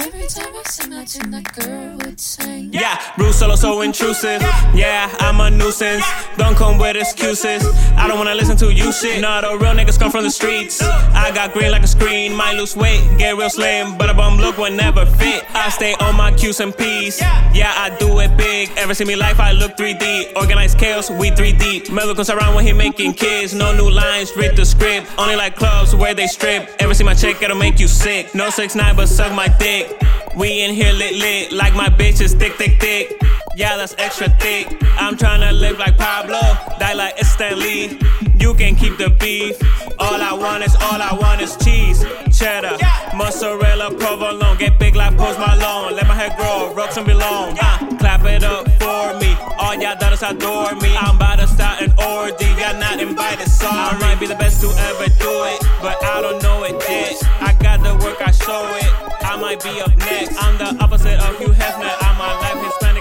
every time I sing, I think that girl would sing. Yeah, RudeSolo so intrusive. Yeah, I'm a nuisance. Don't come with excuses. I don't wanna listen to you shit. No, the real niggas come from the streets. I got green like a screen. Might lose weight, get real slim, but a bum look would never fit. I stay on my Q's and P's. Yeah, I do it big. Ever see me life? I look 3D. Organized chaos, we 3 deep. Melo comes around when he making kids. No new lines, read the script. Only like clubs where they strip. Ever see my chick? It'll make you sick. No 6 9 but suck my dick. We in here lit lit, like my bitch is thick, thick, thick. Yeah, that's extra thick. I'm tryna live like Pablo, die like Stanley. You can keep the beef. All I want is, all I want is cheese, cheddar, mozzarella, provolone. Get big like Post Malone. Let my hair grow, rocks and belong. Uh, clap it up for me. All y'all daughters adore me. I'm about to start an orgy. Y'all not invited, sorry. I might be the best to ever do might be up next. I'm the opposite of Hugh Hefner. I'm a life Hispanic